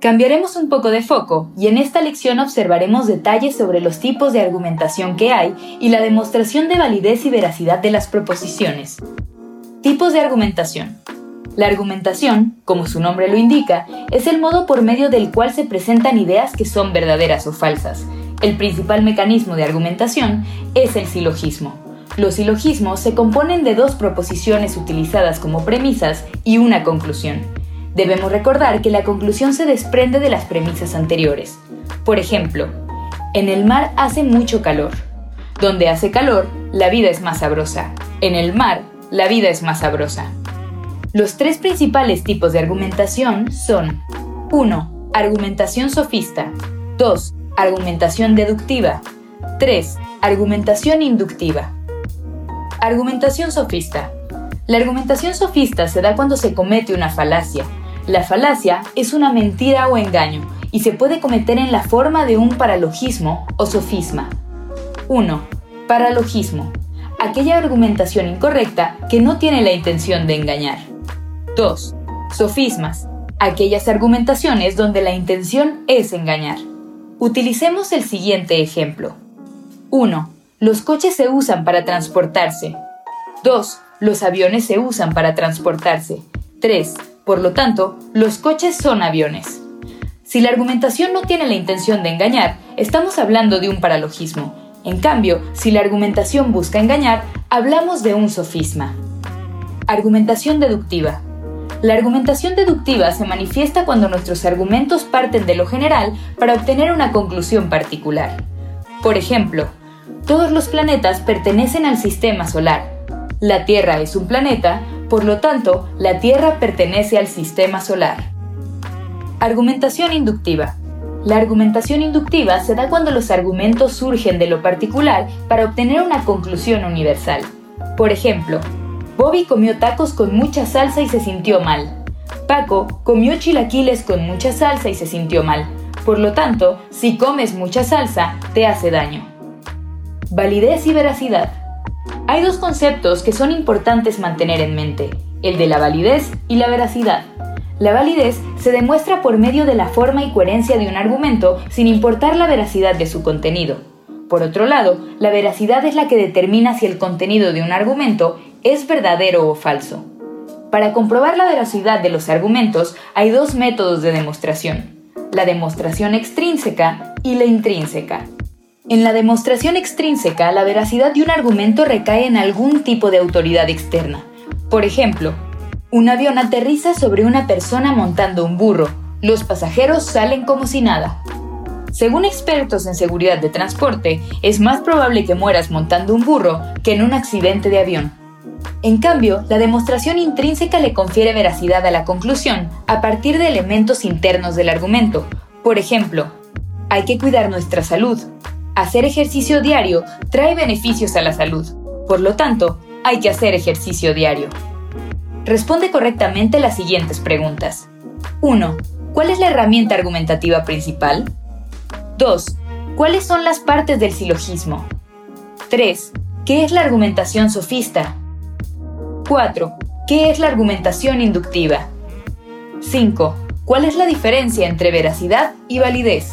Cambiaremos un poco de foco y en esta lección observaremos detalles sobre los tipos de argumentación que hay y la demostración de validez y veracidad de las proposiciones. Tipos de argumentación. La argumentación, como su nombre lo indica, es el modo por medio del cual se presentan ideas que son verdaderas o falsas. El principal mecanismo de argumentación es el silogismo. Los silogismos se componen de dos proposiciones utilizadas como premisas y una conclusión. Debemos recordar que la conclusión se desprende de las premisas anteriores. Por ejemplo, en el mar hace mucho calor. Donde hace calor, la vida es más sabrosa. En el mar, la vida es más sabrosa. Los tres principales tipos de argumentación son 1. Argumentación sofista 2. Argumentación deductiva 3. Argumentación inductiva Argumentación sofista La argumentación sofista se da cuando se comete una falacia, la falacia es una mentira o engaño y se puede cometer en la forma de un paralogismo o sofisma. 1. Paralogismo. Aquella argumentación incorrecta que no tiene la intención de engañar. 2. Sofismas. Aquellas argumentaciones donde la intención es engañar. Utilicemos el siguiente ejemplo. 1. Los coches se usan para transportarse. 2. Los aviones se usan para transportarse. 3. Por lo tanto, los coches son aviones. Si la argumentación no tiene la intención de engañar, estamos hablando de un paralogismo. En cambio, si la argumentación busca engañar, hablamos de un sofisma. Argumentación deductiva. La argumentación deductiva se manifiesta cuando nuestros argumentos parten de lo general para obtener una conclusión particular. Por ejemplo, todos los planetas pertenecen al sistema solar. La Tierra es un planeta, por lo tanto, la Tierra pertenece al sistema solar. Argumentación inductiva. La argumentación inductiva se da cuando los argumentos surgen de lo particular para obtener una conclusión universal. Por ejemplo, Bobby comió tacos con mucha salsa y se sintió mal. Paco comió chilaquiles con mucha salsa y se sintió mal. Por lo tanto, si comes mucha salsa, te hace daño. Validez y veracidad. Hay dos conceptos que son importantes mantener en mente, el de la validez y la veracidad. La validez se demuestra por medio de la forma y coherencia de un argumento sin importar la veracidad de su contenido. Por otro lado, la veracidad es la que determina si el contenido de un argumento es verdadero o falso. Para comprobar la veracidad de los argumentos hay dos métodos de demostración, la demostración extrínseca y la intrínseca. En la demostración extrínseca, la veracidad de un argumento recae en algún tipo de autoridad externa. Por ejemplo, un avión aterriza sobre una persona montando un burro. Los pasajeros salen como si nada. Según expertos en seguridad de transporte, es más probable que mueras montando un burro que en un accidente de avión. En cambio, la demostración intrínseca le confiere veracidad a la conclusión a partir de elementos internos del argumento. Por ejemplo, hay que cuidar nuestra salud, hacer ejercicio diario trae beneficios a la salud. Por lo tanto, hay que hacer ejercicio diario. Responde correctamente las siguientes preguntas. 1. ¿Cuál es la herramienta argumentativa principal? 2. ¿Cuáles son las partes del silogismo? 3. ¿Qué es la argumentación sofista? 4. ¿Qué es la argumentación inductiva? 5. ¿Cuál es la diferencia entre veracidad y validez?